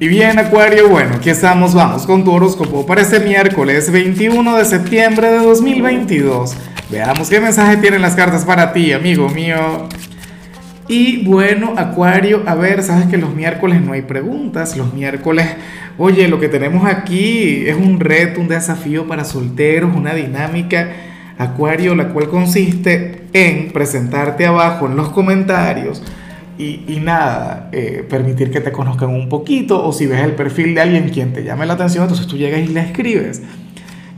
Y bien, Acuario, bueno, aquí estamos, vamos con tu horóscopo para este miércoles 21 de septiembre de 2022. Veamos qué mensaje tienen las cartas para ti, amigo mío. Y bueno, Acuario, a ver, sabes que los miércoles no hay preguntas, los miércoles, oye, lo que tenemos aquí es un reto, un desafío para solteros, una dinámica, Acuario, la cual consiste en presentarte abajo en los comentarios y, nada, eh, permitir que te conozcan un poquito o si ves el perfil de alguien quien te llame la atención, entonces tú llegas y le escribes.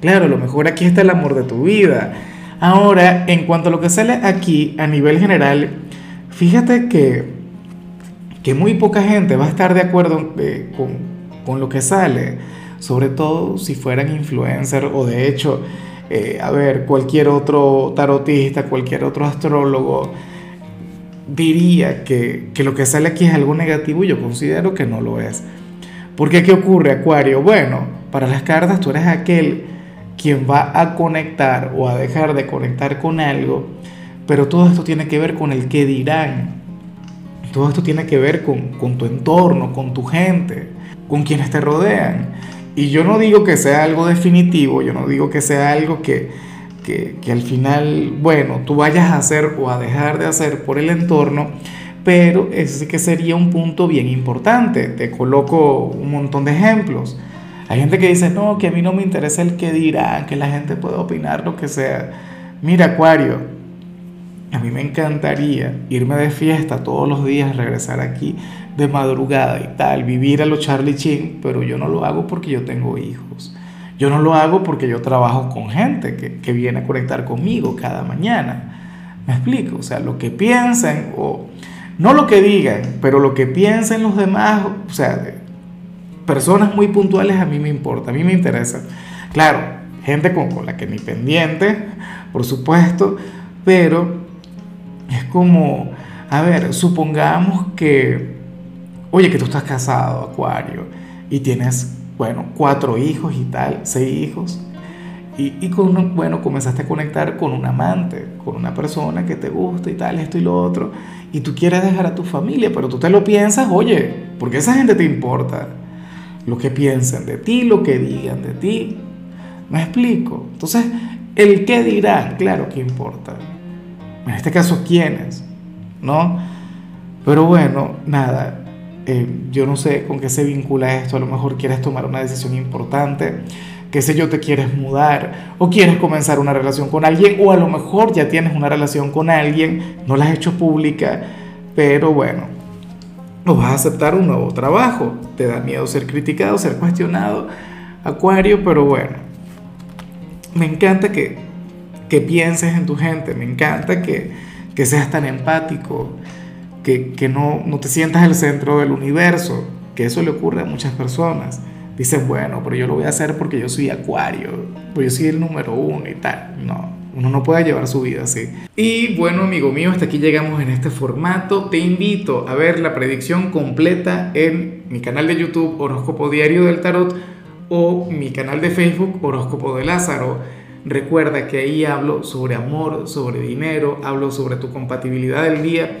Claro, lo mejor aquí está el amor de tu vida. Ahora, en cuanto a lo que sale aquí a nivel general, fíjate que, que muy poca gente va a estar de acuerdo eh, con, con, lo que sale, sobre todo si fueran influencer o de hecho, eh, a ver, cualquier otro tarotista, cualquier otro astrólogo diría que, lo que sale aquí es algo negativo yo considero que no lo es. Porque ¿qué ocurre, Acuario? Bueno, para las cartas tú eres aquel quien va a conectar o a dejar de conectar con algo, pero todo esto tiene que ver con el que dirán. Todo esto tiene que ver con, con tu entorno, con tu gente, con quienes te rodean. Y yo no digo que sea algo definitivo, yo no digo que sea algo que, que, al final, bueno, tú vayas a hacer o a dejar de hacer por el entorno, pero ese que sería un punto bien importante. Te coloco un montón de ejemplos. Hay gente que dice, no, que a mí no me interesa el que dirá, que la gente puede opinar lo que sea. Mira, Acuario, a mí me encantaría irme de fiesta todos los días, regresar aquí de madrugada y tal, vivir a lo Charlie Chin, pero yo no lo hago porque yo tengo hijos. Yo no lo hago porque yo trabajo con gente que, viene a conectar conmigo cada mañana. ¿Me explico? O sea, lo que piensen, o no lo que digan, pero lo que piensen los demás, o sea, personas muy puntuales a mí me importa, a mí me interesa. Claro, gente con, con la que ni pendiente, por supuesto, pero es como, a ver, supongamos que, oye, que tú estás casado, Acuario, y tienes bueno, cuatro hijos y tal, seis hijos. Y, y con, bueno, comenzaste a conectar con un amante, con una persona que te gusta y tal, esto y lo otro. Y tú quieres dejar a tu familia, pero tú te lo piensas, oye, porque esa gente te importa. Lo que piensan de ti, lo que digan de ti. ¿Me explico? Entonces, el qué dirán, claro que importa. En este caso, quiénes, ¿no? Pero bueno, nada, eh, yo no sé con qué se vincula esto, a lo mejor quieres tomar una decisión importante, qué sé yo, te quieres mudar o quieres comenzar una relación con alguien o a lo mejor ya tienes una relación con alguien, no la has hecho pública, pero bueno, no vas a aceptar un nuevo trabajo, te da miedo ser criticado, ser cuestionado, Acuario, pero bueno, me encanta que, que pienses en tu gente, me encanta que, que seas tan empático, que, no, no te sientas el centro del universo, que eso le ocurre a muchas personas. Dicen, bueno, pero yo lo voy a hacer porque yo soy acuario, pues yo soy el número uno y tal. No, uno no puede llevar su vida así. Y bueno, amigo mío, hasta aquí llegamos en este formato. Te invito a ver la predicción completa en mi canal de YouTube Horóscopo Diario del Tarot o mi canal de Facebook Horóscopo de Lázaro. Recuerda que ahí hablo sobre amor, sobre dinero, hablo sobre tu compatibilidad del día